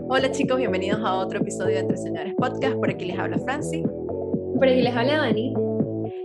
Hola chicos, bienvenidos a otro episodio de Entre Señores Podcast. Por aquí les habla Franci. Por aquí les habla Dani.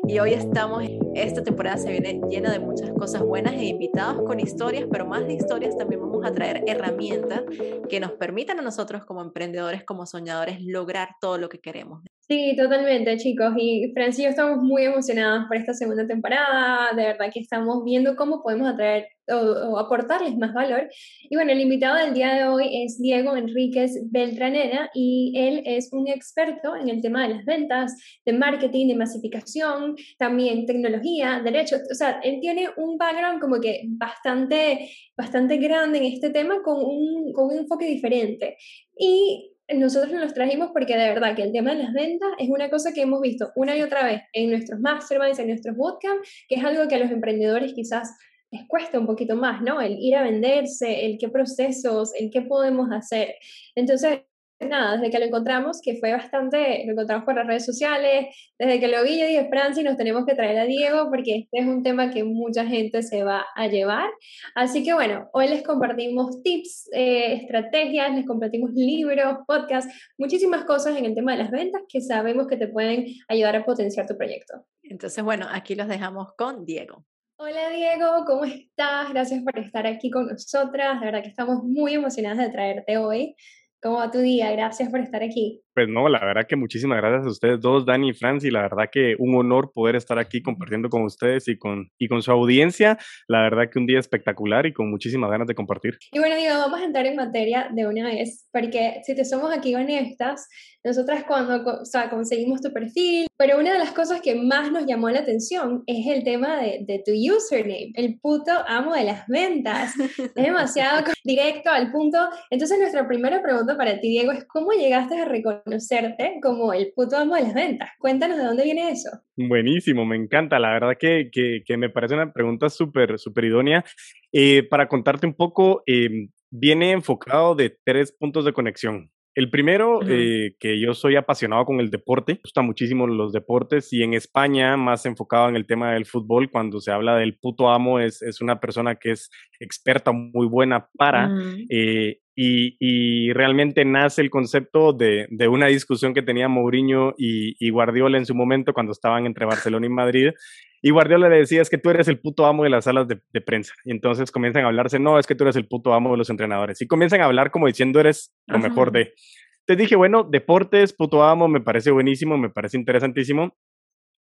Y hoy estamos, esta temporada se viene llena de muchas cosas buenas e invitados con historias, pero más de historias también vamos a traer herramientas que nos permitan a nosotros como emprendedores, como soñadores, lograr todo lo que queremos. Sí, totalmente, chicos. Y Francis y yo estamos muy emocionados por esta segunda temporada. De verdad que estamos viendo cómo podemos atraer o, aportarles más valor. Y bueno, el invitado del día de hoy es Diego Enríquez Beltranera y él es un experto en el tema de las ventas, de marketing, de masificación, también tecnología, derecho. O sea, él tiene un background como que bastante, bastante grande en este tema con un, con un enfoque diferente. Y nosotros nos los trajimos porque de verdad que el tema de las ventas es una cosa que hemos visto una y otra vez en nuestros masterminds, en nuestros bootcamps, que es algo que a los emprendedores quizás les cuesta un poquito más, ¿no? El ir a venderse, el qué procesos, el qué podemos hacer. Entonces, nada, desde que lo encontramos, que fue bastante, lo encontramos por las redes sociales, desde que lo vi yo dije, Franci, nos tenemos que traer a Diego porque este es un tema que mucha gente se va a llevar. Así que bueno, hoy les compartimos tips, eh, estrategias, les compartimos libros, podcasts, muchísimas cosas en el tema de las ventas que sabemos que te pueden ayudar a potenciar tu proyecto. Entonces, bueno, aquí los dejamos con Diego. Hola Diego, ¿cómo estás? Gracias por estar aquí con nosotras. De verdad que estamos muy emocionadas de traerte hoy. ¿Cómo va tu día? Gracias por estar aquí. Pues no, la verdad que muchísimas gracias a ustedes dos, Dani y Franci. La verdad que un honor poder estar aquí compartiendo con ustedes y con, y con su audiencia. La verdad que un día espectacular y con muchísimas ganas de compartir. Y bueno, Diego, vamos a entrar en materia de una vez, porque si te somos aquí honestas, nosotras cuando o sea, conseguimos tu perfil, pero una de las cosas que más nos llamó la atención es el tema de, de tu username, el puto amo de las ventas. Es demasiado directo al punto. Entonces, nuestra primera pregunta para ti, Diego, es ¿cómo llegaste a reconocer conocerte como el puto amo de las ventas. Cuéntanos de dónde viene eso. Buenísimo, me encanta. La verdad que, que, me parece una pregunta súper, súper idónea. Eh, para contarte un poco, em, viene enfocado de tres puntos de conexión. El primero, eh, que yo soy apasionado con el deporte, me gustan muchísimo los deportes y en España más enfocado en el tema del fútbol, cuando se habla del puto amo, es, es una persona que es experta, muy buena para, eh, y, realmente nace el concepto de, de, una discusión que tenía Mourinho y, y, Guardiola en su momento cuando estaban entre Barcelona y Madrid, y Guardiola le decía, es que tú eres el puto amo de las salas de, prensa. Y entonces comienzan a hablarse, no, es que tú eres el puto amo de los entrenadores. Y comienzan a hablar como diciendo, eres lo mejor de... Te dije, bueno, deportes, puto amo, me parece buenísimo, me parece interesantísimo,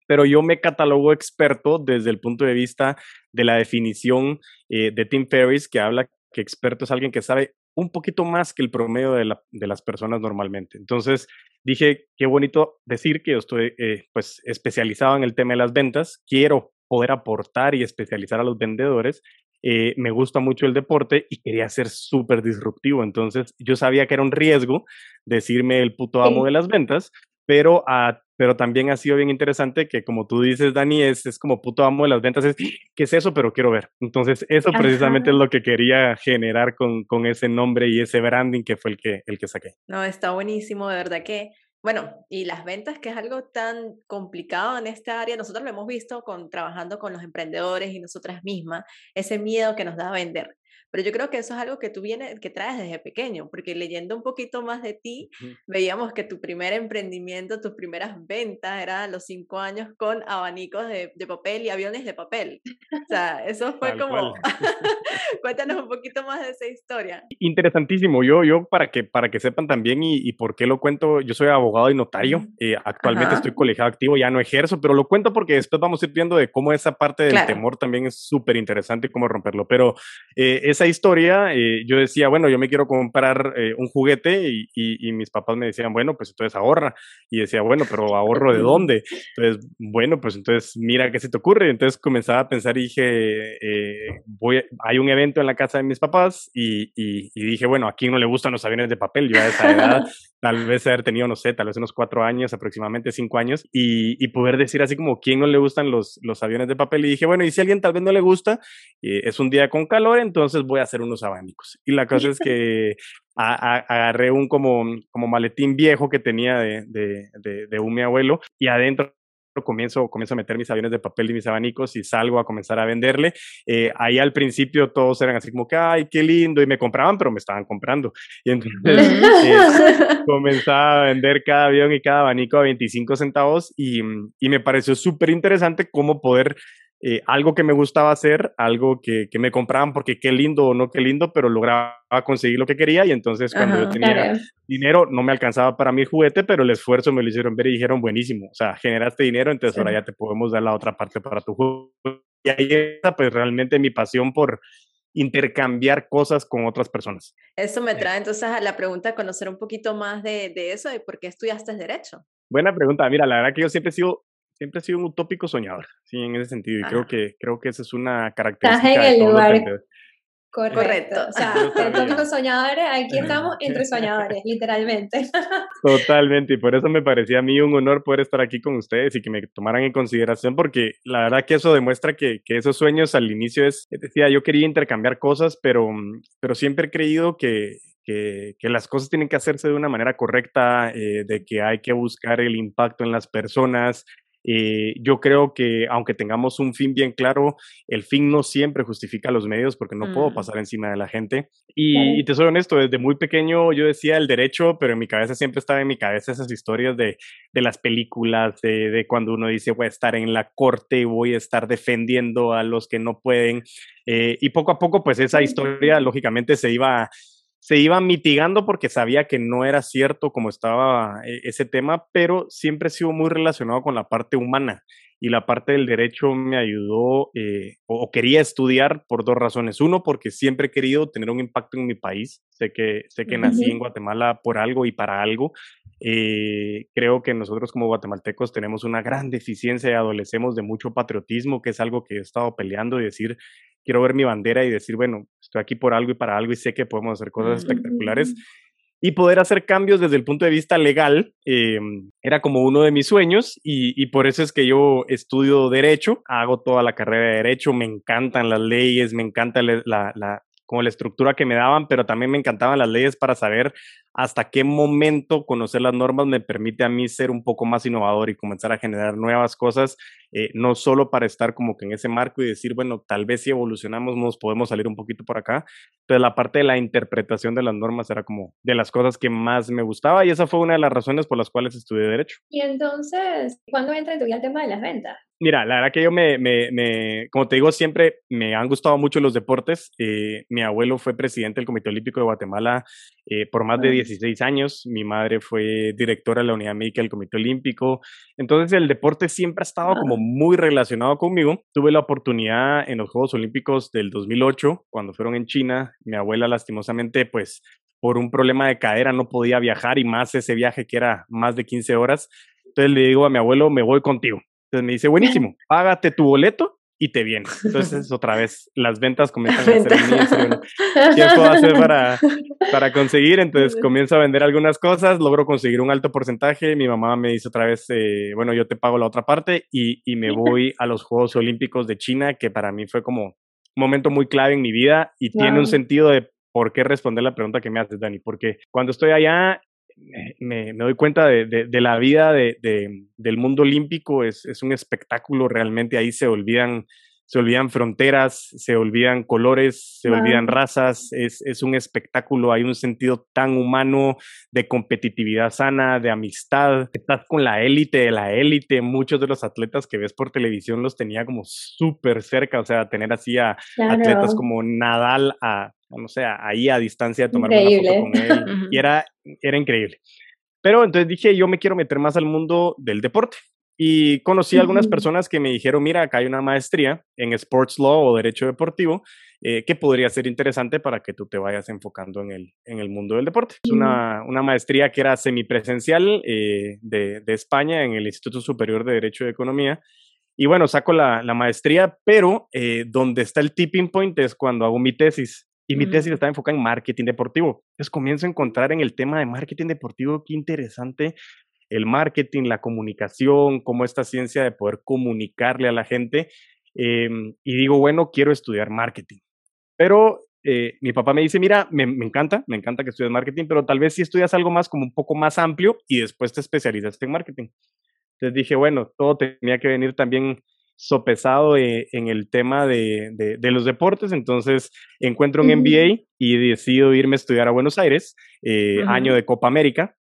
pero yo me catalogo experto desde el punto de vista de la definición eh, de Tim Ferriss, que habla que experto es alguien que sabe un poquito más que el promedio de, de las personas normalmente. Entonces dije, qué bonito decir que yo estoy eh, pues especializado en el tema de las ventas, quiero poder aportar y especializar a los vendedores. Eh, me gusta mucho el deporte y quería ser súper disruptivo. Entonces yo sabía que era un riesgo decirme el puto amo de las ventas, pero, a, pero también ha sido bien interesante que como tú dices, Dani, es, es como puto amo de las ventas, es, ¿qué es eso? Pero quiero ver. Entonces, eso precisamente es lo que quería generar con, con ese nombre y ese branding que fue el que, el que saqué. No, está buenísimo, de verdad que bueno, y las ventas, que es algo tan complicado en esta área, nosotros lo hemos visto con, trabajando con los emprendedores y nosotras mismas, ese miedo que nos da a vender. Pero yo creo que eso es algo que tú vienes, que traes desde pequeño, porque leyendo un poquito más de ti, veíamos que tu primer emprendimiento, tus primeras ventas eran a los cinco años con abanicos de, de papel y aviones de papel. O sea, eso fue como... Cuéntanos un poquito más de esa historia. Interesantísimo. Yo, yo para que, para que sepan también y, y por qué lo cuento, yo soy abogado y notario. Eh, actualmente estoy colegiado activo, ya no ejerzo, pero lo cuento porque después vamos a ir viendo de cómo esa parte del temor también es súper interesante y cómo romperlo. Pero eh, esa historia, eh, yo decía, bueno, yo me quiero comprar eh, un juguete y, y, mis papás me decían, bueno, pues entonces ahorra. Y decía, bueno, pero ahorro de dónde? Entonces, bueno, pues entonces mira qué se te ocurre. Entonces comenzaba a pensar y dije, eh, voy, hay un evento en la casa de mis papás y, y, dije, bueno, ¿a quién no le gustan los aviones de papel? Yo a esa edad, tal vez haber tenido, no sé, tal vez unos cuatro años, aproximadamente cinco años, y, y poder decir así como, ¿quién no le gustan los, los aviones de papel? Y dije, bueno, y si a alguien tal vez no le gusta, es un día con calor, entonces voy a hacer unos abanicos. Y la cosa es que agarré un como, como maletín viejo que tenía de, de, de, un mi abuelo y adentro comienzo, comienzo a meter mis aviones de papel y mis abanicos y salgo a comenzar a venderle. Eh, ahí al principio todos eran así como que, ay, qué lindo, y me compraban, pero me estaban comprando. Y entonces eh, comenzaba a vender cada avión y cada abanico a 25 centavos y, y me pareció súper interesante cómo poder eh, algo que me gustaba hacer, algo que, que, me compraban porque qué lindo o no qué lindo, pero lograba conseguir lo que quería y entonces cuando yo tenía dinero no me alcanzaba para mi juguete, pero el esfuerzo me lo hicieron ver y dijeron buenísimo, o sea, generaste dinero, entonces ahora ya te podemos dar la otra parte para tu juguete. Y ahí está pues realmente mi pasión por intercambiar cosas con otras personas. Eso me trae entonces a la pregunta, conocer un poquito más de, de eso y por qué estudiaste Derecho. Buena pregunta. Mira, la verdad que yo siempre he sido siempre he sido un utópico soñador, sí, en ese sentido. Y creo que, creo que esa es una característica. Estás en el lugar correcto. O sea, utópicos soñadores, aquí estamos entre soñadores, literalmente. Totalmente. Y por eso me parecía a mí un honor poder estar aquí con ustedes y que me tomaran en consideración, porque la verdad que eso demuestra que, que esos sueños al inicio es, decía, yo quería intercambiar cosas, pero, pero siempre he creído que, que, que, las cosas tienen que hacerse de una manera correcta, eh, de que hay que buscar el impacto en las personas, eh, yo creo que aunque tengamos un fin bien claro, el fin no siempre justifica los medios porque no puedo mm. pasar encima de la gente. Y, te soy honesto, desde muy pequeño yo decía el derecho, pero en mi cabeza siempre estaba en mi cabeza esas historias de, de las películas, de, de, cuando uno dice voy a estar en la corte, voy a estar defendiendo a los que no pueden. Eh, y poco a poco, pues esa historia lógicamente se iba se iba mitigando porque sabía que no era cierto como estaba eh, ese tema, pero siempre he sido muy relacionado con la parte humana y la parte del derecho me ayudó eh, o, quería estudiar por dos razones. Uno, porque siempre he querido tener un impacto en mi país. Sé que, sé que nací en Guatemala por algo y para algo. Eh, creo que nosotros como guatemaltecos tenemos una gran deficiencia y adolecemos de mucho patriotismo, que es algo que he estado peleando y decir, quiero ver mi bandera y decir, bueno, estoy aquí por algo y para algo y sé que podemos hacer cosas espectaculares. Y poder hacer cambios desde el punto de vista legal em, era como uno de mis sueños y, y, por eso es que yo estudio derecho, hago toda la carrera de derecho, me encantan las leyes, me encanta la, la, como la estructura que me daban, pero también me encantaban las leyes para saber hasta qué momento conocer las normas me permite a mí ser un poco más innovador y comenzar a generar nuevas cosas, eh, no solo para estar como que en ese marco y decir, bueno, tal vez si evolucionamos nos podemos salir un poquito por acá, pero la parte de la interpretación de las normas era como de las cosas que más me gustaba y esa fue una de las razones por las cuales estudié Derecho. Y entonces, ¿cuándo entra en tu vida el tema de las ventas? Mira, la verdad que yo me, me, me, como te digo, siempre me han gustado mucho los deportes. Eh, mi abuelo fue presidente del Comité Olímpico de Guatemala eh, por más de 16 años. Mi madre fue directora de la unidad médica del Comité Olímpico. Entonces el deporte siempre ha estado como muy relacionado conmigo. Tuve la oportunidad en los Juegos Olímpicos del 2008, cuando fueron en China. Mi abuela lastimosamente, pues por un problema de cadera no podía viajar y más ese viaje que era más de 15 horas. Entonces le digo a mi abuelo, me voy contigo. Entonces me dice, buenísimo, págate tu boleto y te viene. Entonces, otra vez, las ventas comienzan a ser mías. ¿Qué puedo hacer para, para conseguir? Entonces, comienzo a vender algunas cosas, logro conseguir un alto porcentaje. Mi mamá me dice otra vez, eh, bueno, yo te pago la otra parte y, y me voy a los Juegos Olímpicos de China, que para mí fue como un momento muy clave en mi vida y tiene un sentido de por qué responder la pregunta que me haces, Dani, porque cuando estoy allá me, me, doy cuenta de, de, la vida de, del mundo olímpico, es, es, un espectáculo realmente, ahí se olvidan, se olvidan fronteras, se olvidan colores, se olvidan razas, es, es, un espectáculo, hay un sentido tan humano de competitividad sana, de amistad, estás con la élite de la élite, muchos de los atletas que ves por televisión los tenía como súper cerca, o sea, tener así a atletas como Nadal a no sé, ahí a distancia de tomar una foto con él. y era, era increíble. Pero entonces dije, yo me quiero meter más al mundo del deporte. Y conocí a algunas personas que me dijeron, mira, acá hay una maestría en Sports Law o Derecho Deportivo eh, que podría ser interesante para que tú te vayas enfocando en el, en el mundo del deporte. Es una, una maestría que era semipresencial eh, de, de España en el Instituto Superior de Derecho y Economía. Y bueno, saco la, la maestría, pero eh, donde está el tipping point es cuando hago mi tesis. Y mi tesis está enfocada en marketing deportivo. Entonces comienzo a encontrar en el tema de marketing deportivo qué interesante el marketing, la comunicación, cómo esta ciencia de poder comunicarle a la gente. Em, y digo, bueno, quiero estudiar marketing. Pero eh, mi papá me dice, mira, me, me, encanta, me encanta que estudies marketing, pero tal vez si estudias algo más como un poco más amplio y después te especializas en marketing. Entonces dije, bueno, todo tenía que venir también sopesado eh, en el tema de, de, los deportes, entonces encuentro un MBA y decido irme a estudiar a Buenos Aires, eh, año de Copa América,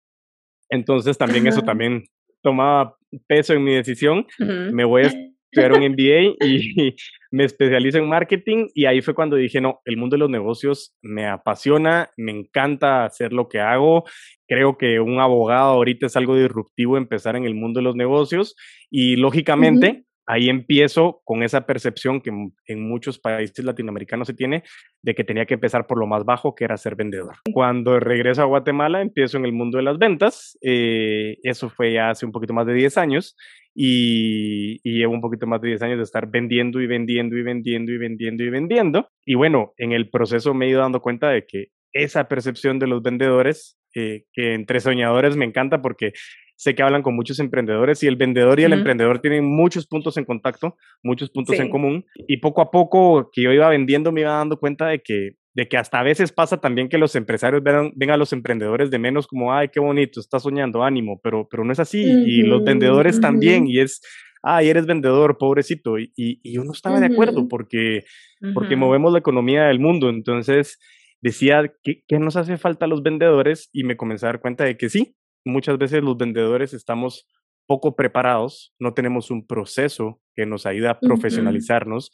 entonces también eso también tomaba peso en mi decisión, me voy a estudiar un MBA y, me especializo en marketing y ahí fue cuando dije, no, el mundo de los negocios me apasiona, me encanta hacer lo que hago, creo que un abogado ahorita es algo disruptivo empezar en el mundo de los negocios y lógicamente ahí empiezo con esa percepción que en muchos países latinoamericanos se tiene de que tenía que empezar por lo más bajo, que era ser vendedor. Cuando regreso a Guatemala, empiezo en el mundo de las ventas. Eh, eso fue ya hace un poquito más de 10 años y, y, llevo un poquito más de 10 años de estar vendiendo y vendiendo y vendiendo y vendiendo y vendiendo. Y bueno, en el proceso me he ido dando cuenta de que esa percepción de los vendedores, eh, que entre soñadores me encanta porque sé que hablan con muchos emprendedores y el vendedor y el emprendedor tienen muchos puntos en contacto, muchos puntos en común y poco a poco que yo iba vendiendo me iba dando cuenta de que de que hasta a veces pasa también que los empresarios ven, a los emprendedores de menos como, ay, qué bonito, está soñando, ánimo, pero, pero no es así. y los vendedores también, y es, ay, eres vendedor, pobrecito. Y, y, yo no estaba de acuerdo porque, porque movemos la economía del mundo. Entonces decía, ¿qué, ¿qué nos hace falta a los vendedores? Y me comencé a dar cuenta de que sí, muchas veces los vendedores estamos poco preparados, no tenemos un proceso que nos ayude a profesionalizarnos.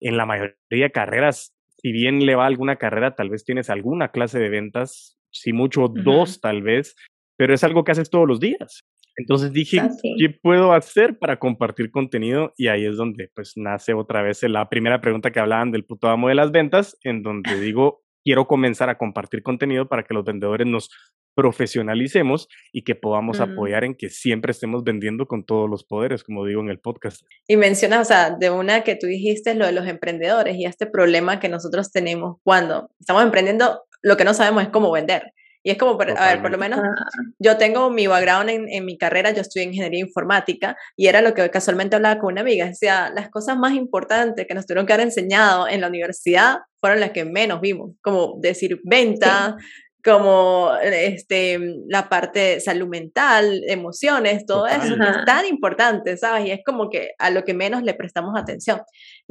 En la mayoría de carreras, si bien le va alguna carrera, tal vez tienes alguna clase de ventas, si mucho dos tal vez, pero es algo que haces todos los días. Entonces dije, ¿qué puedo hacer para compartir contenido? Y ahí es donde pues nace otra vez la primera pregunta que hablaban del puto amo de las ventas, en donde digo, quiero comenzar a compartir contenido para que los vendedores nos profesionalicemos y que podamos apoyar en que siempre estemos vendiendo con todos los poderes, como digo en el podcast. Y mencionas, o sea, de una que tú dijiste, lo de los emprendedores y este problema que nosotros tenemos cuando estamos emprendiendo, lo que no sabemos es cómo vender. Y es como, a ver, por lo menos yo tengo mi background en, en, mi carrera, yo estudié ingeniería informática y era lo que casualmente hablaba con una amiga, decía, las cosas más importantes que nos tuvieron que haber enseñado en la universidad fueron las que menos vimos, como decir venta, como este, la parte de salud mental, emociones, todo eso, que es tan importante, ¿sabes? Y es como que a lo que menos le prestamos atención.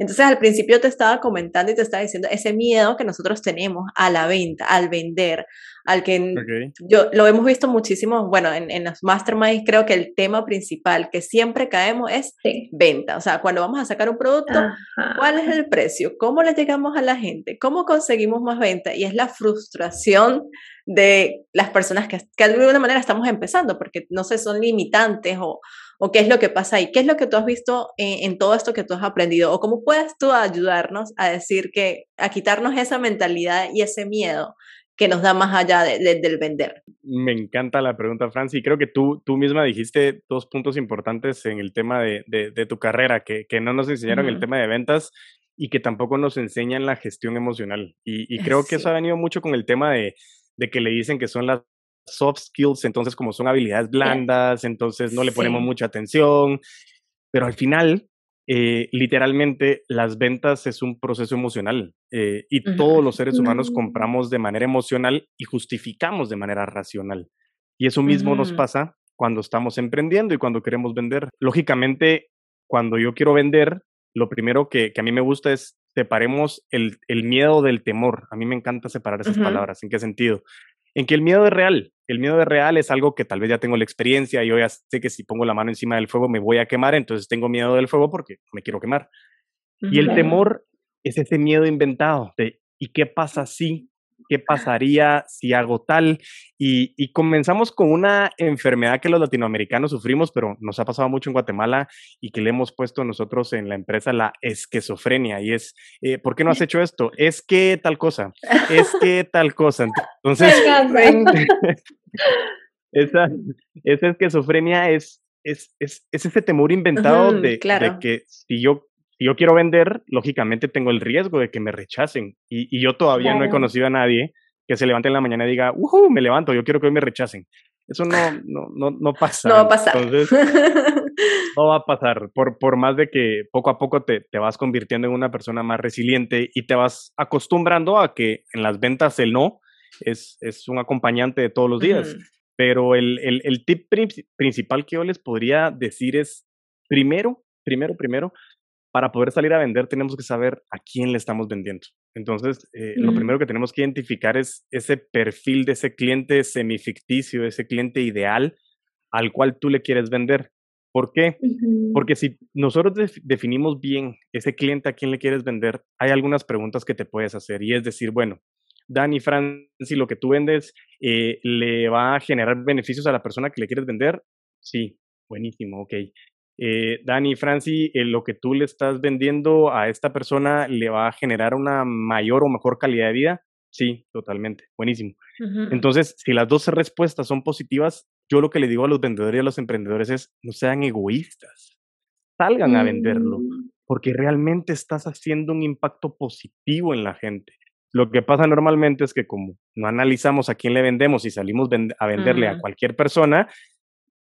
Entonces, al principio te estaba comentando y te estaba diciendo ese miedo que nosotros tenemos a la venta, al vender, al que yo lo hemos visto muchísimo, bueno, en, en los masterminds creo que el tema principal que siempre caemos es venta, o sea, cuando vamos a sacar un producto, ¿cuál es el precio? ¿Cómo le llegamos a la gente? ¿Cómo conseguimos más venta? Y es la frustración de las personas que, que de alguna manera estamos empezando, porque no sé, son limitantes o, o qué es lo que pasa ahí, qué es lo que tú has visto en, todo esto que tú has aprendido, o cómo puedes tú ayudarnos a decir que, a quitarnos esa mentalidad y ese miedo que nos da más allá del vender. Me encanta la pregunta, Franci. Y creo que tú, tú misma dijiste dos puntos importantes en el tema de, de, tu carrera, que, que, no nos enseñaron el tema de ventas y que tampoco nos enseñan la gestión emocional. Y, y creo que eso ha venido mucho con el tema de, de que le dicen que son las soft skills, entonces como son habilidades blandas, entonces no le ponemos mucha atención, pero al final eh, literalmente las ventas es un proceso emocional eh, y todos los seres humanos compramos de manera emocional y justificamos de manera racional. Y eso mismo nos pasa cuando estamos emprendiendo y cuando queremos vender. Lógicamente, cuando yo quiero vender, lo primero que, a mí me gusta es separemos el, el, miedo del temor. A mí me encanta separar esas palabras. ¿En qué sentido? En que el miedo es real. El miedo es real es algo que tal vez ya tengo la experiencia, y yo ya sé que si pongo la mano encima del fuego me voy a quemar, entonces tengo miedo del fuego porque me quiero quemar. Y el temor es ese miedo inventado de ¿y qué pasa si qué pasaría si hago tal. Y, comenzamos con una enfermedad que los latinoamericanos sufrimos, pero nos ha pasado mucho en Guatemala y que le hemos puesto nosotros en la empresa la esquizofrenia. Y es, eh, ¿por qué no has hecho esto? Es que tal cosa, es que tal cosa. Entonces, esa, esa esquizofrenia es, es, es, ese temor inventado de, de, que si yo si yo quiero vender, lógicamente tengo el riesgo de que me rechacen. Y, yo todavía no he conocido a nadie que se levante en la mañana y diga, uh, me levanto, yo quiero que hoy me rechacen. Eso no, no, no, no pasa. No va a pasar. Entonces, no va a pasar. Por, por más de que poco a poco te, te, vas convirtiendo en una persona más resiliente y te vas acostumbrando a que en las ventas el no es, es un acompañante de todos los días. pero el, el, el tip principal que yo les podría decir es, primero, primero, primero, para poder salir a vender tenemos que saber a quién le estamos vendiendo. Entonces, eh, lo primero que tenemos que identificar es ese perfil de ese cliente semificticio, ese cliente ideal al cual tú le quieres vender. ¿Por qué? Porque si nosotros definimos bien ese cliente a quién le quieres vender, hay algunas preguntas que te puedes hacer y es decir, bueno, Dani, si lo que tú vendes eh, le va a generar beneficios a la persona que le quieres vender. Sí, buenísimo, ok. Eh, Dani, Franci, eh, lo que tú le estás vendiendo a esta persona le va a generar una mayor o mejor calidad de vida. Sí, totalmente, buenísimo. Entonces, si las dos respuestas son positivas, yo lo que le digo a los vendedores y a los emprendedores es, no sean egoístas, salgan a venderlo, mm. porque realmente estás haciendo un impacto positivo en la gente. Lo que pasa normalmente es que como no analizamos a quién le vendemos y salimos a venderle a cualquier persona,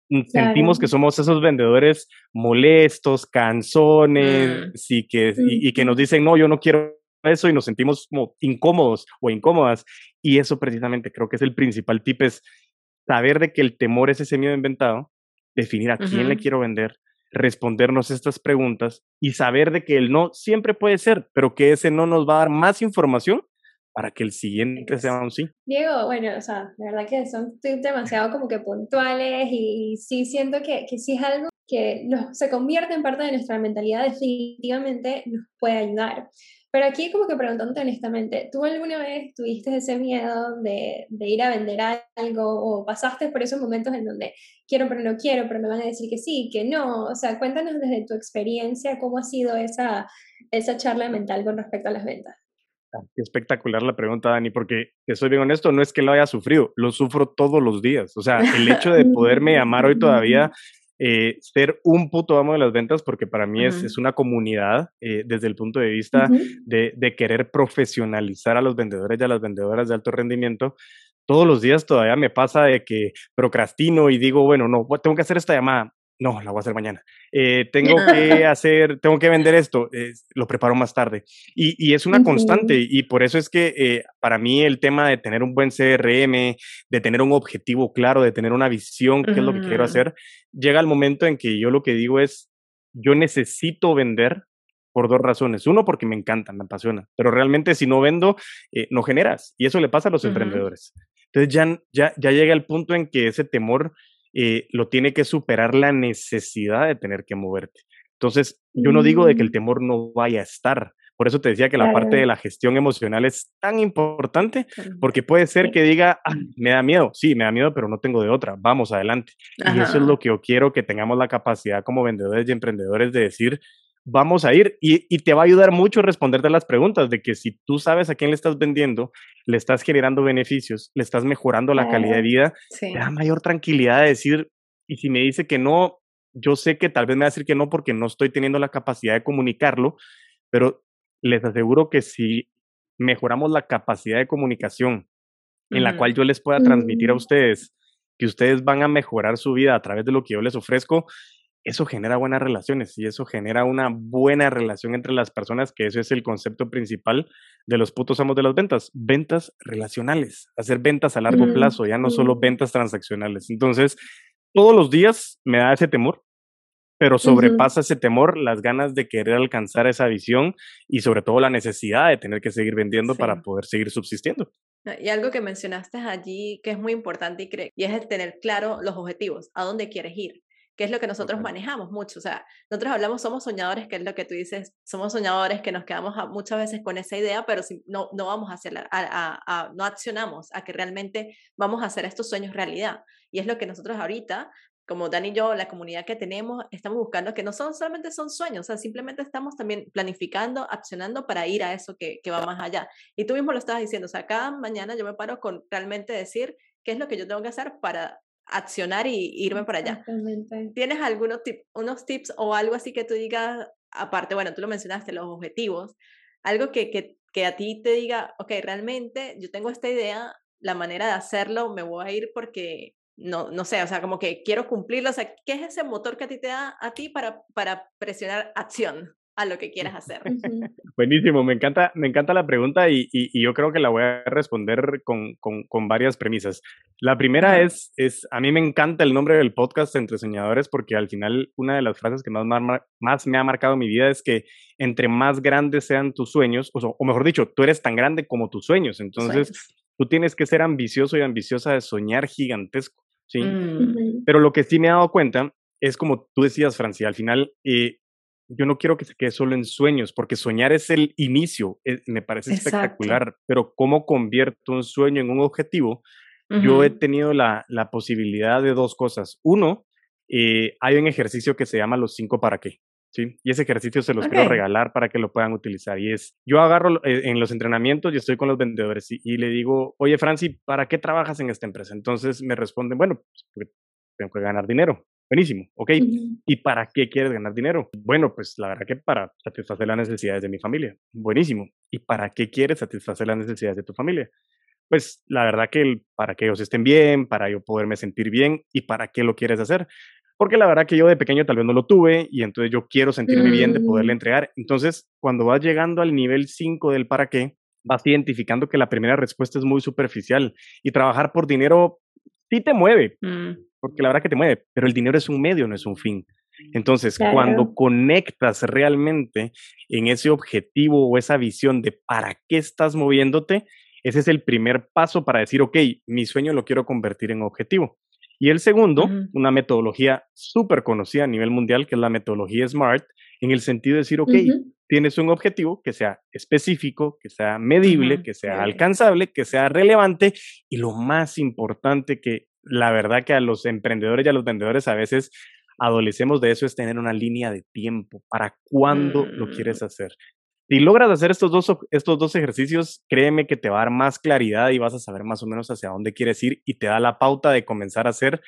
mm, sentimos que somos esos vendedores molestos, canzones, mm. y, que, y, que nos dicen, no, yo no quiero eso y nos sentimos como incómodos o incómodas. Y eso precisamente creo que es el principal tip, es saber de que el temor es ese miedo inventado, definir a quién le quiero vender, respondernos estas preguntas y saber de que el no siempre puede ser, pero que ese no nos va a dar más información para que el siguiente sea un sí. Diego, bueno, o sea, la verdad que son demasiado como que puntuales y, sí siento que, que sí es algo que nos, se convierte en parte de nuestra mentalidad, definitivamente nos puede ayudar. Pero aquí como que preguntándote honestamente, ¿tú alguna vez tuviste ese miedo de, de, ir a vender algo o pasaste por esos momentos en donde quiero pero no quiero, pero me van a decir que sí, que no? O sea, cuéntanos desde tu experiencia cómo ha sido esa, esa charla mental con respecto a las ventas. Qué espectacular la pregunta, Dani, porque te soy bien honesto, no es que lo haya sufrido, lo sufro todos los días. O sea, el hecho de poderme amar hoy todavía eh, ser un puto amo de las ventas, porque para mí es, es, una comunidad eh, desde el punto de vista de, de, querer profesionalizar a los vendedores y a las vendedoras de alto rendimiento. Todos los días todavía me pasa de que procrastino y digo, bueno, no, tengo que hacer esta llamada no, la voy a hacer mañana. Eh, tengo que hacer, tengo que vender esto, lo preparo más tarde. Y, y es una constante y por eso es que eh, para mí el tema de tener un buen CRM, de tener un objetivo claro, de tener una visión, qué es lo que quiero hacer, llega el momento en que yo lo que digo es, yo necesito vender por dos razones. Uno, porque me encanta, me apasiona, pero realmente si no vendo, eh, no generas. Y eso le pasa a los emprendedores. Entonces ya, ya, ya llega el punto en que ese temor eh, lo tiene que superar la necesidad de tener que moverte. Entonces, yo no digo de que el mm. temor no vaya a estar. Por eso te decía que la parte de la gestión emocional es tan importante, porque puede ser que diga, ah, me da miedo, sí, me da miedo, pero no tengo de otra, vamos adelante. Y eso es lo que yo quiero, que tengamos la capacidad como vendedores y emprendedores de decir, vamos a ir y, te va a ayudar mucho responderte las preguntas de que si tú sabes a quién le estás vendiendo, le estás generando beneficios, le estás mejorando la calidad de vida, te da mayor tranquilidad de decir, y si me dice que no, yo sé que tal vez me va a decir que no porque no estoy teniendo la capacidad de comunicarlo, pero les aseguro que si mejoramos la capacidad de comunicación en la cual yo les pueda transmitir a mm. ustedes que ustedes van a mejorar su vida a través de lo que yo les ofrezco, eso genera buenas relaciones y eso genera una buena relación entre las personas, que eso es el concepto principal de los putos amos de las ventas, ventas relacionales, hacer ventas a largo plazo, ya no solo ventas transaccionales. Entonces, todos los días me da ese temor, pero sobrepasa ese temor las ganas de querer alcanzar esa visión y sobre todo la necesidad de tener que seguir vendiendo para poder seguir subsistiendo. Y algo que mencionaste allí que es muy importante y, y es el tener claro los objetivos, a dónde quieres ir que es lo que nosotros manejamos mucho. O sea, nosotros hablamos, somos soñadores, que es lo que tú dices, somos soñadores que nos quedamos muchas veces con esa idea, pero si no, no vamos a hacerla, a, no accionamos a que realmente vamos a hacer estos sueños realidad. Y es lo que nosotros ahorita, como Dan y yo, la comunidad que tenemos, estamos buscando que no son solamente son sueños, o sea, simplemente estamos también planificando, accionando para ir a eso que, que va más allá. Y tú mismo lo estabas diciendo, o sea, cada mañana yo me paro con realmente decir qué es lo que yo tengo que hacer para accionar y irme para allá. ¿Tienes algunos unos tips o algo así que tú digas, aparte, bueno, tú lo mencionaste, los objetivos, algo que, que, que a ti te diga, ok, realmente yo tengo esta idea, la manera de hacerlo, me voy a ir porque no, no sé, o sea, como que quiero cumplirlo, o sea, ¿qué es ese motor que a ti te da a ti para, para presionar acción? A lo que quieras hacer. Buenísimo, me encanta, me encanta la pregunta y, y, yo creo que la voy a responder con, con, con varias premisas. La primera es, es, a mí me encanta el nombre del podcast Entre Soñadores porque al final una de las frases que más, más me ha marcado mi vida es que entre más grandes sean tus sueños, o, o mejor dicho, tú eres tan grande como tus sueños, entonces tú tienes que ser ambicioso y ambiciosa de soñar gigantesco, ¿sí? Mm. Pero lo que sí me he dado cuenta es como tú decías, Francia, al final eh, yo no quiero que se quede solo en sueños, porque soñar es el inicio, eh, me parece espectacular, pero cómo convierto un sueño en un objetivo, yo he tenido la, la, posibilidad de dos cosas. Uno, eh, hay un ejercicio que se llama los cinco para qué. ¿sí? Y ese ejercicio se los quiero regalar para que lo puedan utilizar. Y es, yo agarro eh, en los entrenamientos y estoy con los vendedores y, y, le digo, oye, Franci, ¿para qué trabajas en esta empresa? Entonces me responden, bueno, pues, tengo que ganar dinero. Buenísimo, ok. ¿Y para qué quieres ganar dinero? Bueno, pues la verdad que para satisfacer las necesidades de mi familia. Buenísimo. ¿Y para qué quieres satisfacer las necesidades de tu familia? Pues la verdad que para que ellos estén bien, para yo poderme sentir bien y para qué lo quieres hacer. Porque la verdad que yo de pequeño tal vez no lo tuve y entonces yo quiero sentirme bien de poderle mm. entregar. Entonces, cuando vas llegando al nivel 5 del para qué, vas identificando que la primera respuesta es muy superficial y trabajar por dinero sí te mueve. Mm porque la verdad que te mueve, pero el dinero es un medio, no es un fin. Entonces, cuando conectas realmente en ese objetivo o esa visión de para qué estás moviéndote, ese es el primer paso para decir, ok, mi sueño lo quiero convertir en objetivo. Y el segundo, una metodología súper conocida a nivel mundial, que es la metodología SMART, en el sentido de decir, ok, tienes un objetivo que sea específico, que sea medible, que sea alcanzable, que sea relevante y lo más importante que la verdad que a los emprendedores y a los vendedores a veces adolecemos de eso es tener una línea de tiempo para cuándo lo mm. quieres hacer. Si logras hacer estos dos, estos dos ejercicios, créeme que te va a dar más claridad y vas a saber más o menos hacia dónde quieres ir y te da la pauta de comenzar a hacer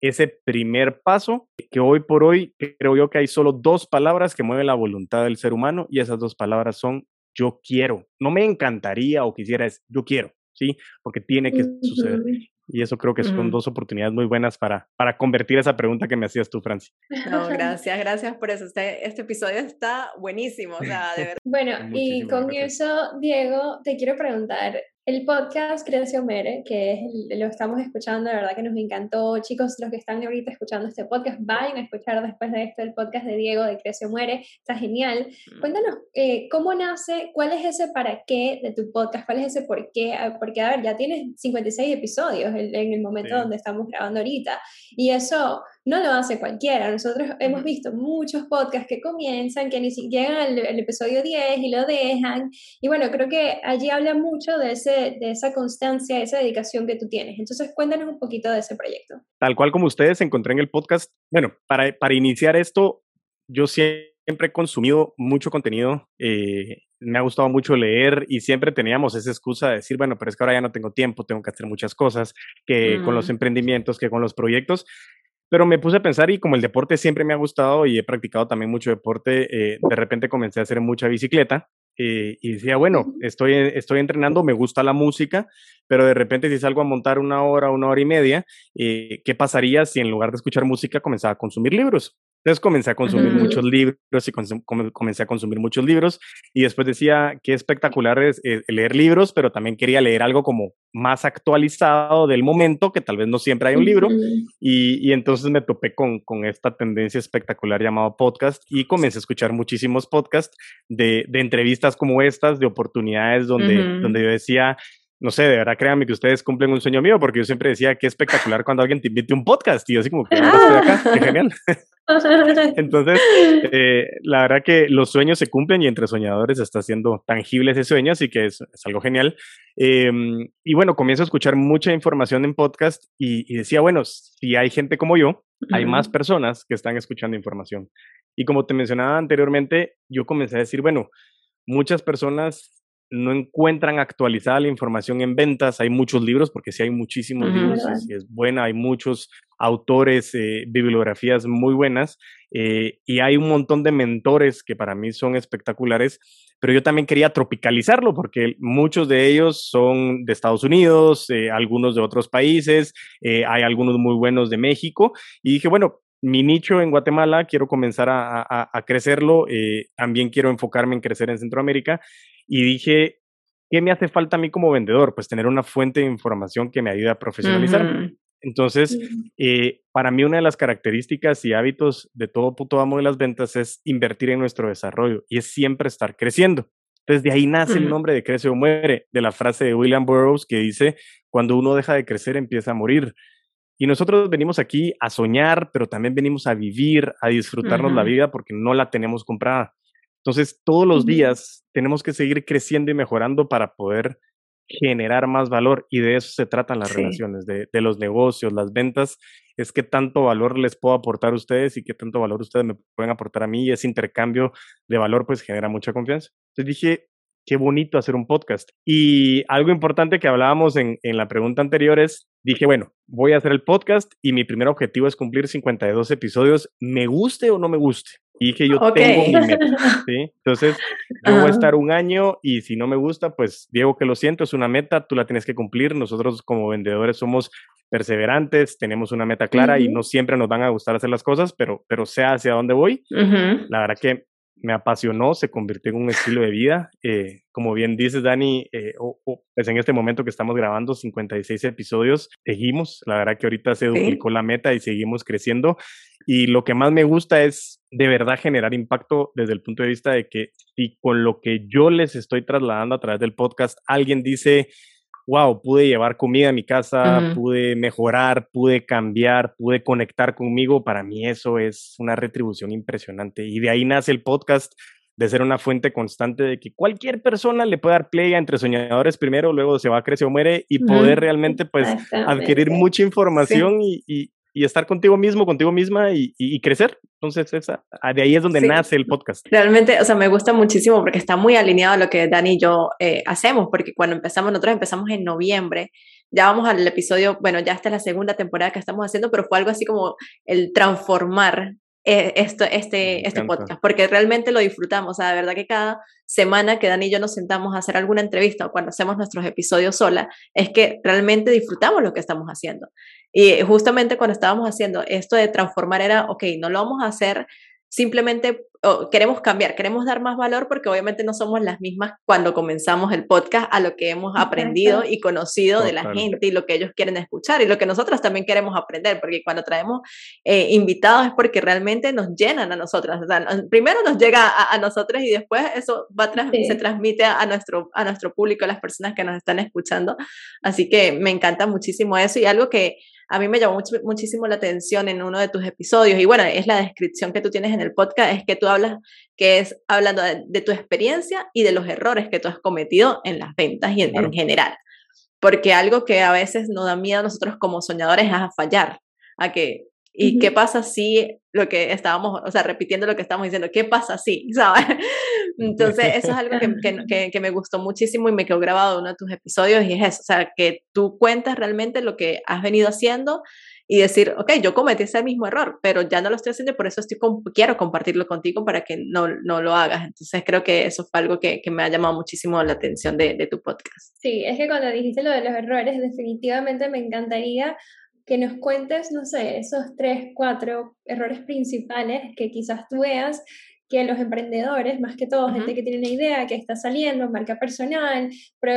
ese primer paso, que hoy por hoy creo yo que hay solo dos palabras que mueven la voluntad del ser humano y esas dos palabras son yo quiero. No me encantaría o quisiera, es yo quiero, ¿sí? Porque tiene que suceder. Y eso creo que son dos oportunidades muy buenas para, para convertir esa pregunta que me hacías tú, Franci. No, gracias, gracias por eso. Este, este episodio está buenísimo, o sea, de verdad. Bueno, y con eso, Diego, te quiero preguntar, el podcast Creación Mere, que lo estamos escuchando, de verdad que nos encantó. Chicos, los que están ahorita escuchando este podcast, vayan a escuchar después de esto el podcast de Diego de Creación Muere. Está genial. Mm. Cuéntanos, eh, ¿cómo nace? ¿Cuál es ese para qué de tu podcast? ¿Cuál es ese por qué? Ah, porque, a ver, ya tienes 56 episodios en, el momento donde estamos grabando ahorita. Y eso no lo hace cualquiera. Nosotros hemos visto muchos podcasts que comienzan, que ni siquiera llegan al, episodio 10 y lo dejan. Y bueno, creo que allí habla mucho de, ese, de esa constancia, esa dedicación que tú tienes. Entonces, cuéntanos un poquito de ese proyecto. Tal cual como ustedes encontré en el podcast, bueno, para, para iniciar esto, yo siempre he consumido mucho contenido. Eh, me ha gustado mucho leer y siempre teníamos esa excusa de decir, bueno, pero es que ahora ya no tengo tiempo, tengo que hacer muchas cosas, que con los emprendimientos, que con los proyectos. Pero me puse a pensar y como el deporte siempre me ha gustado y he practicado también mucho deporte, eh, de repente comencé a hacer mucha bicicleta eh, y decía, bueno, estoy, estoy entrenando, me gusta la música, pero de repente si salgo a montar una hora, una hora y media, eh, ¿qué pasaría si en lugar de escuchar música comenzaba a consumir libros? Entonces comencé a consumir muchos libros y comencé a consumir muchos libros y después decía qué espectacular es eh, leer libros, pero también quería leer algo como más actualizado del momento, que tal vez no siempre hay un libro, y, y, entonces me topé con, con esta tendencia espectacular llamada podcast y comencé a escuchar muchísimos podcasts de, de entrevistas como estas, de oportunidades donde, donde yo decía, no sé, de verdad créanme que ustedes cumplen un sueño mío, porque yo siempre decía que espectacular cuando alguien te invite a un podcast y yo así como que estoy acá, qué genial. Entonces, eh, la verdad que los sueños se cumplen y entre soñadores está haciendo tangible ese sueño, así que es, algo genial. Em, y bueno, comienzo a escuchar mucha información en podcast y, decía, bueno, si hay gente como yo, hay más personas que están escuchando información. Y como te mencionaba anteriormente, yo comencé a decir, bueno, muchas personas no encuentran actualizada la información en ventas. Hay muchos libros, porque sí hay muchísimos libros, y es buena, hay muchos autores, eh, bibliografías muy buenas, eh, y hay un montón de mentores que para mí son espectaculares, pero yo también quería tropicalizarlo, porque muchos de ellos son de Estados Unidos, eh, algunos de otros países, hay algunos muy buenos de México, y dije, bueno, mi nicho en Guatemala, quiero comenzar a, a, crecerlo, eh, también quiero enfocarme en crecer en Centroamérica y dije, ¿qué me hace falta a mí como vendedor? Pues tener una fuente de información que me ayude a profesionalizar. Entonces, eh, para mí una de las características y hábitos de todo puto amo de las ventas es invertir en nuestro desarrollo y es siempre estar creciendo. Entonces, de ahí nace el nombre de Crece o Muere, de la frase de William Burroughs que dice, cuando uno deja de crecer, empieza a morir. Y nosotros venimos aquí a soñar, pero también venimos a vivir, a disfrutarnos la vida porque no la tenemos comprada. Entonces, todos los días tenemos que seguir creciendo y mejorando para poder generar más valor y de eso se tratan las relaciones, de, de, los negocios, las ventas, es qué tanto valor les puedo aportar a ustedes y qué tanto valor ustedes me pueden aportar a mí y ese intercambio de valor pues genera mucha confianza. Entonces dije, qué bonito hacer un podcast. Y algo importante que hablábamos en, en la pregunta anterior es, dije, bueno, voy a hacer el podcast y mi primer objetivo es cumplir 52 episodios, me guste o no me guste. Y dije, yo tengo mi meta, ¿sí? Entonces, yo voy a estar un año y si no me gusta, pues Diego, que lo siento, es una meta, tú la tienes que cumplir. Nosotros como vendedores somos perseverantes, tenemos una meta clara y no siempre nos van a gustar hacer las cosas, pero, pero sé hacia dónde voy. La verdad que me apasionó, se convirtió en un estilo de vida. Eh, como bien dices, Dani, eh, pues en este momento que estamos grabando 56 episodios, seguimos. La verdad que ahorita se duplicó la meta y seguimos creciendo. Y lo que más me gusta es de verdad generar impacto desde el punto de vista de que si con lo que yo les estoy trasladando a través del podcast, alguien dice, wow, pude llevar comida a mi casa, pude mejorar, pude cambiar, pude conectar conmigo, para mí eso es una retribución impresionante. Y de ahí nace el podcast de ser una fuente constante de que cualquier persona le puede dar play a entre soñadores primero, luego se va a crecer o muere y poder realmente pues adquirir mucha información y, y estar contigo mismo, contigo misma y, crecer. Entonces, esa, ah, de ahí es donde nace el podcast. Realmente, o sea, me gusta muchísimo porque está muy alineado a lo que Dani y yo eh, hacemos, porque cuando empezamos, nosotros empezamos en noviembre, ya vamos al episodio, bueno, ya esta es la segunda temporada que estamos haciendo, pero fue algo así como el transformar eh, esto, este, este podcast, porque realmente lo disfrutamos. O sea, de verdad que cada semana que Dani y yo nos sentamos a hacer alguna entrevista o cuando hacemos nuestros episodios sola, es que realmente disfrutamos lo que estamos haciendo. Y justamente cuando estábamos haciendo esto de transformar era, ok, no lo vamos a hacer simplemente queremos cambiar, queremos dar más valor porque obviamente no somos las mismas cuando comenzamos el podcast a lo que hemos aprendido y conocido de la gente y lo que ellos quieren escuchar y lo que nosotros también queremos aprender, porque cuando traemos eh, invitados es porque realmente nos llenan a nosotras. primero nos llega a, a, nosotros y después eso va se transmite a nuestro, a nuestro público, a las personas que nos están escuchando. Así que me encanta muchísimo eso y algo que a mí me llamó muchísimo la atención en uno de tus episodios, y bueno, es la descripción que tú tienes en el podcast, es que tú hablas, que es hablando de, tu experiencia y de los errores que tú has cometido en las ventas y en, general. Porque algo que a veces nos da miedo a nosotros como soñadores es a fallar, a que ¿Y qué pasa si lo que estábamos, o sea, repitiendo lo que estamos diciendo, qué pasa si, ¿sabes? Entonces, eso es algo que, que, que, me gustó muchísimo y me quedó grabado uno de tus episodios y es eso, o sea, que tú cuentas realmente lo que has venido haciendo y decir, ok, yo cometí ese mismo error, pero ya no lo estoy haciendo por eso estoy quiero compartirlo contigo para que no, no lo hagas. Entonces, creo que eso fue algo que, que me ha llamado muchísimo la atención de, de tu podcast. Sí, es que cuando dijiste lo de los errores, definitivamente me encantaría que nos cuentes, no sé, esos tres, cuatro errores principales que quizás tú veas que los emprendedores, más que todo, gente que tiene una idea, que está saliendo, marca personal,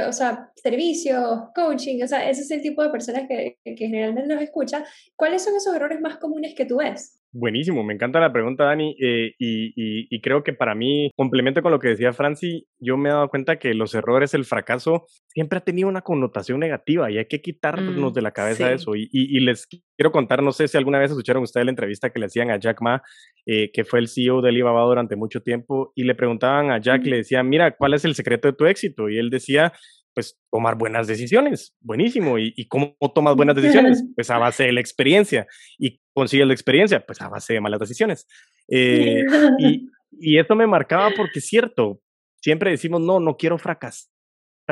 o sea, servicios, coaching, o sea, ese es el tipo de personas que, que generalmente nos escucha. ¿Cuáles son esos errores más comunes que tú ves? Buenísimo, me encanta la pregunta, Dani, eh, y, y, creo que para mí, complemento con lo que decía Franci, yo me he dado cuenta que los errores, el fracaso, siempre ha tenido una connotación negativa y hay que quitarnos mm, de la cabeza eso. Y, y, les quiero contar, no sé si alguna vez escucharon ustedes la entrevista que le hacían a Jack Ma, eh, que fue el CEO de Alibaba durante mucho tiempo, y le preguntaban a Jack, le decían, mira, ¿cuál es el secreto de tu éxito? Y él decía, pues tomar buenas decisiones. Buenísimo. ¿Y, cómo tomas buenas decisiones? Pues a base de la experiencia. ¿Y consigues la experiencia? Pues a base de malas decisiones. Eh, y, y eso me marcaba porque es cierto, siempre decimos, no, no quiero fracasar,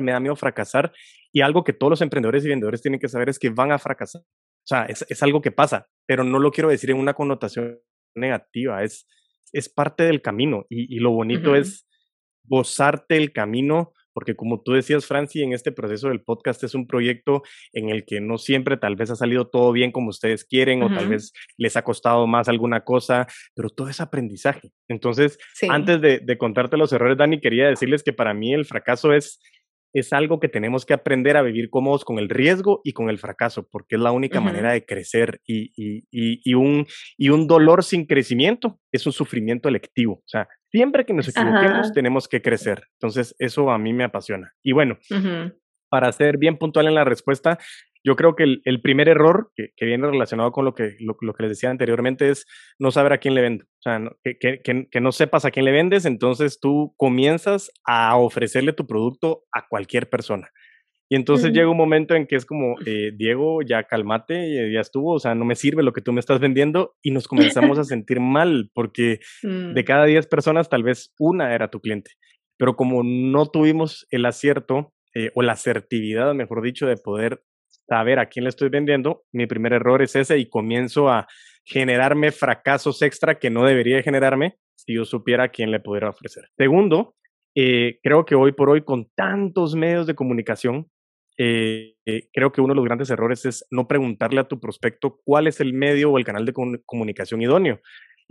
me da miedo fracasar. Y algo que todos los emprendedores y vendedores tienen que saber es que van a fracasar. O sea, es, es algo que pasa, pero no lo quiero decir en una connotación negativa, es, es parte del camino. Y, y lo bonito es gozarte el camino porque como tú decías, Franci, en este proceso del podcast es un proyecto en el que no siempre tal vez ha salido todo bien como ustedes quieren o tal vez les ha costado más alguna cosa, pero todo es aprendizaje. Entonces, antes de, de contarte los errores, Dani, quería decirles que para mí el fracaso es es algo que tenemos que aprender a vivir cómodos con el riesgo y con el fracaso, porque es la única manera de crecer y, y, y, un, y un dolor sin crecimiento es un sufrimiento electivo. O sea, siempre que nos equivoquemos tenemos que crecer. Entonces, eso a mí me apasiona. Y bueno, para ser bien puntual en la respuesta, yo creo que el, primer error que, viene relacionado con lo que, lo, que les decía anteriormente es no saber a quién le vendo. O sea, que, que, no sepas a quién le vendes, entonces tú comienzas a ofrecerle tu producto a cualquier persona. Y entonces llega un momento en que es como, eh, Diego, ya calmate, ya estuvo, o sea, no me sirve lo que tú me estás vendiendo y nos comenzamos a sentir mal porque de mm. cada 10 personas tal vez una era tu cliente. Pero como no tuvimos el acierto eh, o la asertividad, mejor dicho, de poder saber a quién le estoy vendiendo, mi primer error es ese y comienzo a generarme fracasos extra que no debería generarme si yo supiera a quién le pudiera ofrecer. Segundo, eh, creo que hoy por hoy con tantos medios de comunicación, eh, eh, creo que uno de los grandes errores es no preguntarle a tu prospecto cuál es el medio o el canal de comunicación idóneo.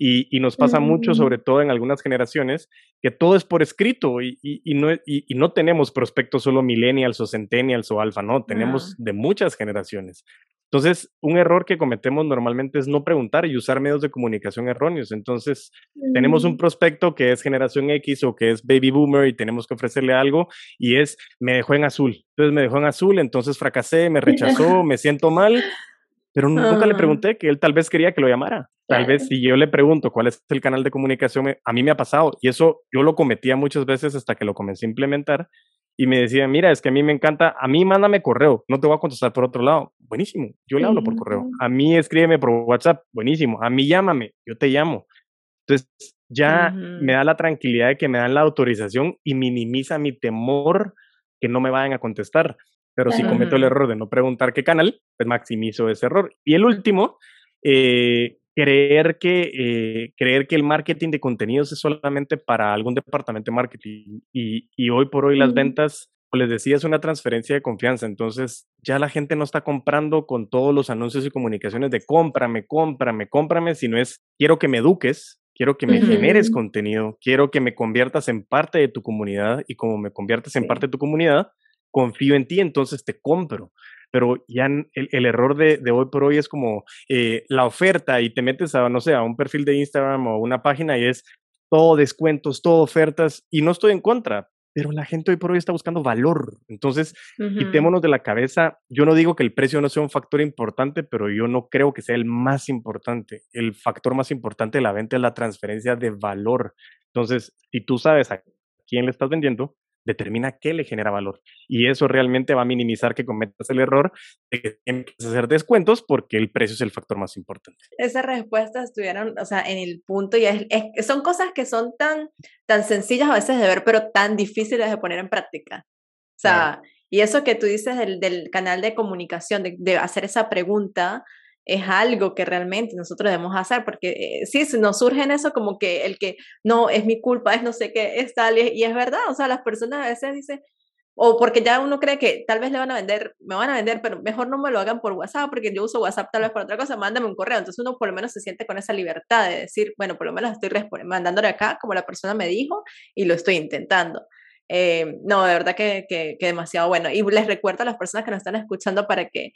Y, nos pasa mucho, sobre todo en algunas generaciones, que todo es por escrito y, no, y no, tenemos prospectos solo millennials o centennials o alfa, no, tenemos de muchas generaciones. Entonces, un error que cometemos normalmente es no preguntar y usar medios de comunicación erróneos. Entonces, tenemos un mm. prospecto que es generación X o que es baby boomer y tenemos que ofrecerle algo y es, me dejó en azul. Entonces, me dejó en azul, entonces fracasé, me rechazó, me siento mal pero nunca le pregunté que él tal vez quería que lo llamara. Tal vez si yo le pregunto cuál es el canal de comunicación, a mí me ha pasado y eso yo lo cometía muchas veces hasta que lo comencé a implementar y me decía, mira, es que a mí me encanta, a mí mándame correo, no te voy a contestar por otro lado. Buenísimo, yo le hablo por correo. A mí escríbeme por WhatsApp, buenísimo. A mí llámame, yo te llamo. Entonces ya me da la tranquilidad de que me dan la autorización y minimiza mi temor que no me vayan a contestar. Pero si cometo el error de no preguntar qué canal, pues maximizo ese error. Y el último, eh, creer, que, eh, creer que el marketing de contenidos es solamente para algún departamento de marketing. Y, y hoy por hoy las ventas, como les decía, es una transferencia de confianza. Entonces ya la gente no está comprando con todos los anuncios y comunicaciones de cómprame, cómprame, cómprame, sino es quiero que me eduques, quiero que me generes contenido, quiero que me conviertas en parte de tu comunidad y como me conviertes en parte de tu comunidad, confío en ti, entonces te compro. Pero ya el, error de, hoy por hoy es como eh, la oferta y te metes a, no sé, a un perfil de Instagram o una página y es todo descuentos, todo ofertas y no estoy en contra, pero la gente hoy por hoy está buscando valor. Entonces, quitémonos de la cabeza. Yo no digo que el precio no sea un factor importante, pero yo no creo que sea el más importante. El factor más importante de la venta es la transferencia de valor. Entonces, si tú sabes a quién le estás vendiendo, determina qué le genera valor. Y eso realmente va a minimizar que cometas el error de que tienes que hacer descuentos porque el precio es el factor más importante. Esas respuestas estuvieron, o sea, en el punto y es, son cosas que son tan, tan sencillas a veces de ver, pero tan difíciles de poner en práctica. O sea, y eso que tú dices del, del canal de comunicación, de, de hacer esa pregunta, es algo que realmente nosotros debemos hacer, porque eh, sí, nos surge en eso como que el que no es mi culpa, es no sé qué, es tal, y, es verdad, o sea, las personas a veces dicen, o porque ya uno cree que tal vez le van a vender, me van a vender, pero mejor no me lo hagan por WhatsApp, porque yo uso WhatsApp tal vez para otra cosa, mándame un correo. Entonces uno por lo menos se siente con esa libertad de decir, bueno, por lo menos estoy mandándole acá como la persona me dijo y lo estoy intentando. Eh, no, de verdad que, que, que, demasiado bueno. Y les recuerdo a las personas que nos están escuchando para que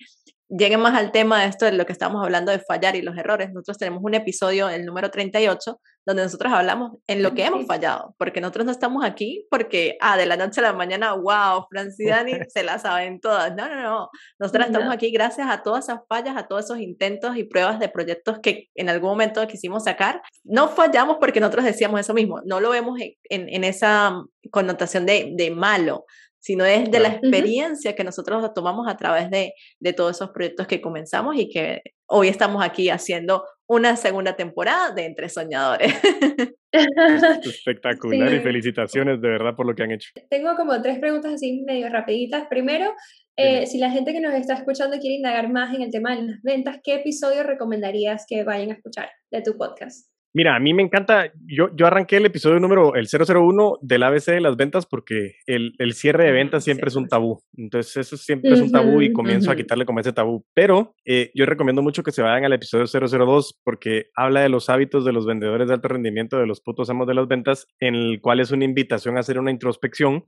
lleguen más al tema de esto de lo que estamos hablando de fallar y los errores. Nosotros tenemos un episodio, el número 38, donde nosotros hablamos en lo que hemos fallado, porque nosotros no estamos aquí porque, ah, de la noche a la mañana, wow, Francis y Dani se la saben todas. No, no, no. Nosotros estamos aquí gracias a todas esas fallas, a todos esos intentos y pruebas de proyectos que en algún momento quisimos sacar. No fallamos porque nosotros decíamos eso mismo, no lo vemos en, en esa connotación de, de malo, sino es de la experiencia que nosotros tomamos a través de, de, todos esos proyectos que comenzamos y que hoy estamos aquí haciendo una segunda temporada de Entre Soñadores. Espectacular y felicitaciones de verdad por lo que han hecho. Tengo como tres preguntas así medio rapiditas. Primero, eh, si la gente que nos está escuchando quiere indagar más en el tema de las ventas, ¿qué episodio recomendarías que vayan a escuchar de tu podcast? Mira, a mí me encanta, yo, yo arranqué el episodio número, el 001 del ABC de las ventas porque el, el cierre de ventas siempre es un tabú. Entonces eso siempre es un tabú y comienzo a quitarle como ese tabú. Pero eh, yo recomiendo mucho que se vayan al episodio 002 porque habla de los hábitos de los vendedores de alto rendimiento, de los putos amos de las ventas, en el cual es una invitación a hacer una introspección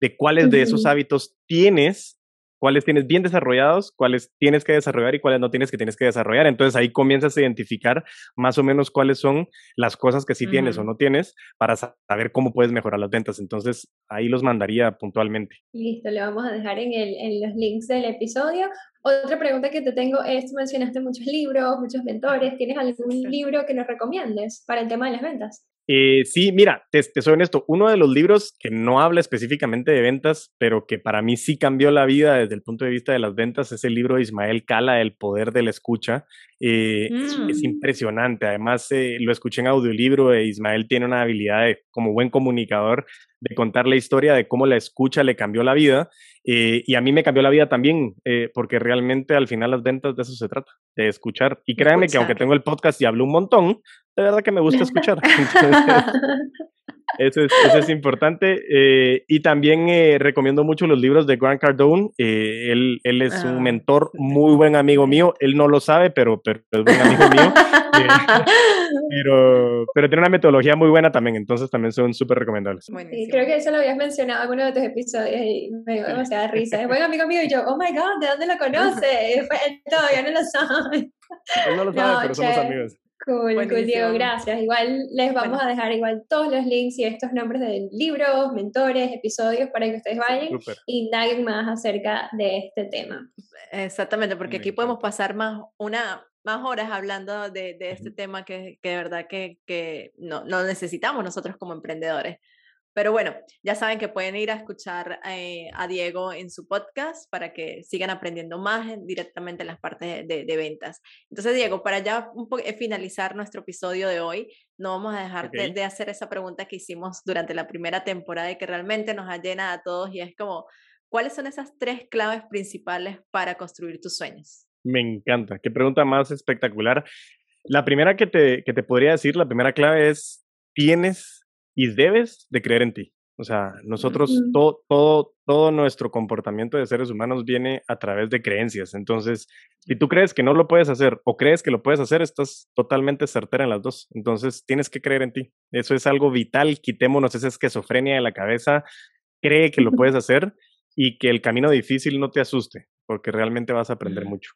de cuáles de esos hábitos tienes cuáles tienes bien desarrollados, cuáles tienes que desarrollar y cuáles no tienes que tienes que desarrollar. Entonces ahí comienzas a identificar más o menos cuáles son las cosas que sí tienes o no tienes para saber cómo puedes mejorar las ventas. Entonces ahí los mandaría puntualmente. Listo, le vamos a dejar en, el, en los links del episodio. Otra pregunta que te tengo es, tú mencionaste muchos libros, muchos mentores, ¿tienes algún libro que nos recomiendes para el tema de las ventas? Eh, sí, mira, te, soy honesto, uno de los libros que no habla específicamente de ventas, pero que para mí sí cambió la vida desde el punto de vista de las ventas, es el libro de Ismael Cala, El Poder de la Escucha. Eh, es, mm. impresionante, además eh, lo escuché en audiolibro, e Ismael tiene una habilidad de, como buen comunicador de contar la historia de cómo la escucha le cambió la vida. y a mí me cambió la vida también, porque realmente al final las ventas de eso se trata, de escuchar. Y créanme que aunque tengo el podcast y hablo un montón, de verdad que me gusta escuchar. eso, es, eso es importante. Eh, y también eh, recomiendo mucho los libros de Grant Cardone. Eh, él, él, es un ah, mentor, muy buen amigo mío. Él no lo sabe, pero, pero es buen amigo mío. pero, pero tiene una metodología muy buena también, entonces también son súper recomendables. Sí, creo que eso lo habías mencionado en uno de tus episodios y me dio demasiada risa. Es buen amigo mío y yo, oh my god, ¿de dónde lo conoce? Él todavía no lo sabe. Él no lo sabe, pero somos amigos. Cool, cool, Diego, gracias. Igual les vamos a dejar igual todos los links y estos nombres de libros, mentores, episodios para que ustedes vayan y indaguen más acerca de este tema. Exactamente, porque aquí podemos pasar más una más horas hablando de, de este tema que, que, de verdad que, que no, no necesitamos nosotros como emprendedores. Pero bueno, ya saben que pueden ir a escuchar eh, a Diego en su podcast para que sigan aprendiendo más directamente en las partes de, ventas. Entonces, Diego, para ya eh, finalizar nuestro episodio de hoy, no vamos a dejar de, hacer esa pregunta que hicimos durante la primera temporada y que realmente nos ha llenado a todos y es como, ¿cuáles son esas tres claves principales para construir tus sueños? Me encanta, qué pregunta más espectacular. La primera que te, que te podría decir, la primera clave es, tienes y debes de creer en ti. O sea, nosotros, todo, todo, todo nuestro comportamiento de seres humanos viene a través de creencias. Entonces, si tú crees que no lo puedes hacer o crees que lo puedes hacer, estás totalmente certera en las dos. Entonces, tienes que creer en ti. Eso es algo vital. Quitémonos esa esquizofrenia de la cabeza. Cree que lo puedes hacer y que el camino difícil no te asuste, porque realmente vas a aprender mucho.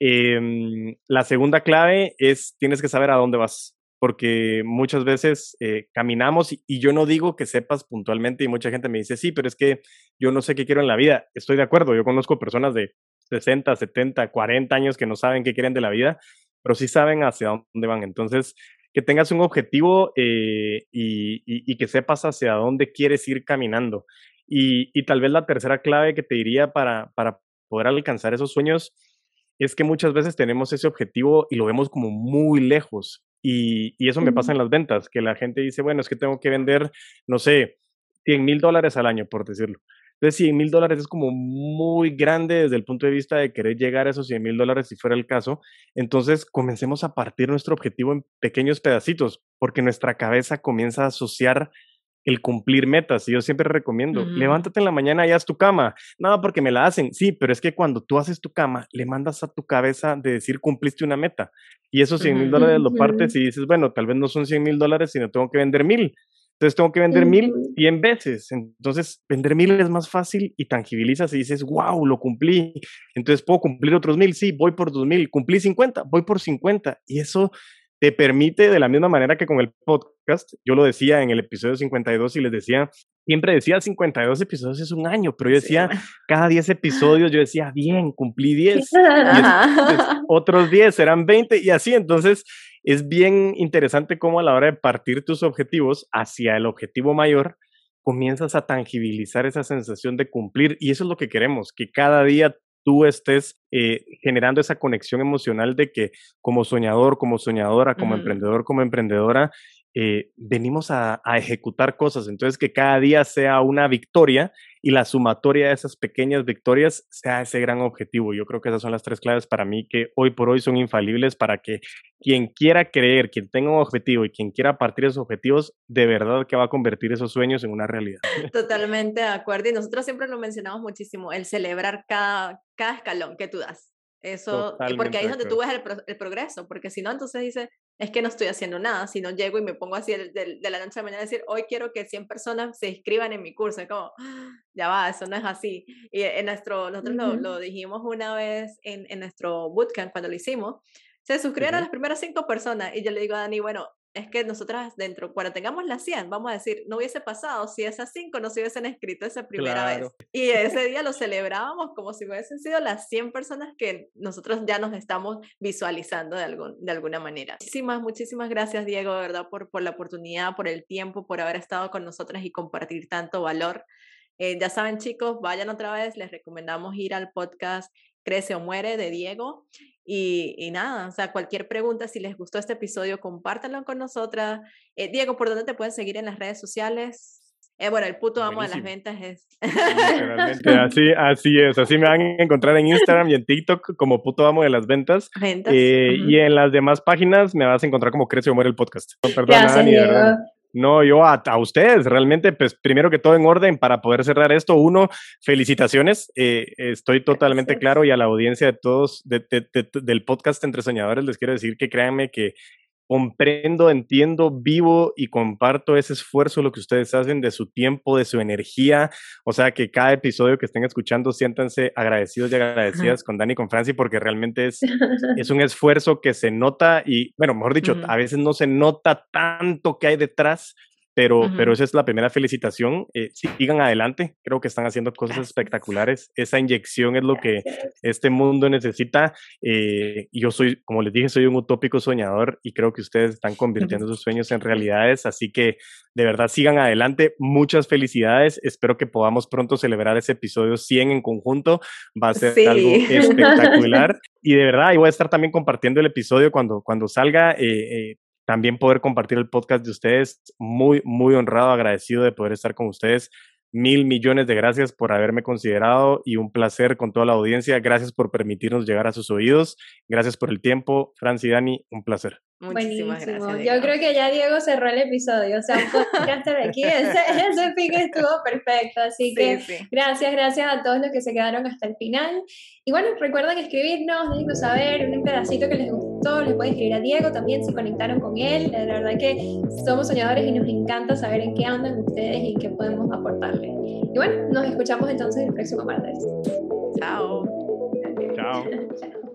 Em, la segunda clave es, tienes que saber a dónde vas porque muchas veces eh, caminamos y, yo no digo que sepas puntualmente y mucha gente me dice, sí, pero es que yo no sé qué quiero en la vida. Estoy de acuerdo, yo conozco personas de 60, 70, 40 años que no saben qué quieren de la vida, pero sí saben hacia dónde van. Entonces, que tengas un objetivo eh, y, que sepas hacia dónde quieres ir caminando. Y, tal vez la tercera clave que te diría para, para poder alcanzar esos sueños es que muchas veces tenemos ese objetivo y lo vemos como muy lejos, y, eso me pasa en las ventas, que la gente dice, bueno, es que tengo que vender, no sé, 100 mil dólares al año, por decirlo. Entonces, 100 mil dólares es como muy grande desde el punto de vista de querer llegar a esos 100 mil dólares si fuera el caso. Entonces, comencemos a partir nuestro objetivo en pequeños pedacitos, porque nuestra cabeza comienza a asociar el cumplir metas. Y yo siempre recomiendo, levántate en la mañana y haz tu cama. Nada porque me la hacen. Sí, pero es que cuando tú haces tu cama, le mandas a tu cabeza de decir cumpliste una meta. Y esos 100 mil dólares lo partes y dices, bueno, tal vez no son 100 mil dólares, sino tengo que vender mil. Entonces tengo que vender mil cien veces. Entonces, vender mil es más fácil y tangibilizas y dices, wow, lo cumplí. Entonces puedo cumplir otros mil. Sí, voy por dos mil. Cumplí 50, voy por 50. Y eso te permite, de la misma manera que con el podcast, yo lo decía en el episodio 52 y les decía, siempre decía 52 episodios es un año, pero yo decía, cada 10 episodios yo decía, bien, cumplí 10, otros 10 serán 20 y así, entonces es bien interesante cómo a la hora de partir tus objetivos hacia el objetivo mayor, comienzas a tangibilizar esa sensación de cumplir y eso es lo que queremos, que cada día tú estés eh, generando esa conexión emocional de que como soñador, como soñadora, como emprendedor, como emprendedora, eh, venimos a, ejecutar cosas. Entonces, que cada día sea una victoria y la sumatoria de esas pequeñas victorias sea ese gran objetivo. Yo creo que esas son las tres claves para mí que hoy por hoy son infalibles para que quien quiera creer, quien tenga un objetivo y quien quiera partir esos objetivos, de verdad que va a convertir esos sueños en una realidad. Totalmente de acuerdo. Y nosotros siempre lo mencionamos muchísimo, el celebrar cada, cada escalón que tú das. Eso, porque ahí es donde tú ves el, progreso, porque si no, entonces dices, es que no estoy haciendo nada, si no llego y me pongo así de, la noche a la mañana a decir, hoy quiero que 100 personas se inscriban en mi curso, es como, ¡ah! ya va, eso no es así. Y en nuestro, nosotros lo, dijimos una vez en, en, nuestro bootcamp cuando lo hicimos, se suscribieron las primeras cinco personas y yo le digo a Dani, bueno, es que nosotras dentro, cuando tengamos las 100, vamos a decir, no hubiese pasado si esas 5 no se hubiesen escrito esa primera vez. Y ese día lo celebrábamos como si hubiesen sido las 100 personas que nosotros ya nos estamos visualizando de, algún, de alguna manera. Muchísimas, muchísimas gracias, Diego, de verdad, por, por la oportunidad, por el tiempo, por haber estado con nosotras y compartir tanto valor. Eh, ya saben, chicos, vayan otra vez, les recomendamos ir al podcast Crece o Muere de Diego y, nada, o sea, cualquier pregunta, si les gustó este episodio, compártanlo con nosotras. Eh, Diego, ¿por dónde te pueden seguir en las redes sociales? Eh, bueno, el puto amo de las ventas es. así, así es. Así me van a encontrar en Instagram y en TikTok como puto amo de las ventas. Eh, y en las demás páginas me vas a encontrar como Crece o Muere el podcast. perdón, Gracias, Diego. No, yo a, ustedes, realmente, pues primero que todo en orden para poder cerrar esto. Uno, felicitaciones. Eh, estoy totalmente claro y a la audiencia de todos del podcast Entre Soñadores les quiero decir que créanme que comprendo, entiendo, vivo y comparto ese esfuerzo, lo que ustedes hacen de su tiempo, de su energía. O sea, que cada episodio que estén escuchando, siéntanse agradecidos y agradecidas con Dani y con Franci, porque realmente es, es un esfuerzo que se nota y, bueno, mejor dicho, a veces no se nota tanto que hay detrás, pero, pero esa es la primera felicitación. Eh, sigan adelante, creo que están haciendo cosas espectaculares. Esa inyección es lo que este mundo necesita. Eh, yo soy, como les dije, soy un utópico soñador y creo que ustedes están convirtiendo sus sueños en realidades. Así que de verdad sigan adelante. Muchas felicidades. Espero que podamos pronto celebrar ese episodio 100 en conjunto. Va a ser algo espectacular. y de verdad, y voy a estar también compartiendo el episodio cuando, cuando salga. Eh, eh también poder compartir el podcast de ustedes. Muy, muy honrado, agradecido de poder estar con ustedes. Mil millones de gracias por haberme considerado y un placer con toda la audiencia. Gracias por permitirnos llegar a sus oídos. Gracias por el tiempo. Franci y Dani, un placer. Muchísimas Buenísimo. Yo creo que ya Diego cerró el episodio. O sea, un podcaster aquí, ese, ese pique estuvo perfecto. Así que gracias, gracias a todos los que se quedaron hasta el final. Y bueno, recuerden escribirnos, déjenos saber un pedacito que les gustó. Les pueden escribir a Diego también si conectaron con él. La verdad que somos soñadores y nos encanta saber en qué andan ustedes y qué podemos aportarles. Y bueno, nos escuchamos entonces el próximo martes. Chao. Chao.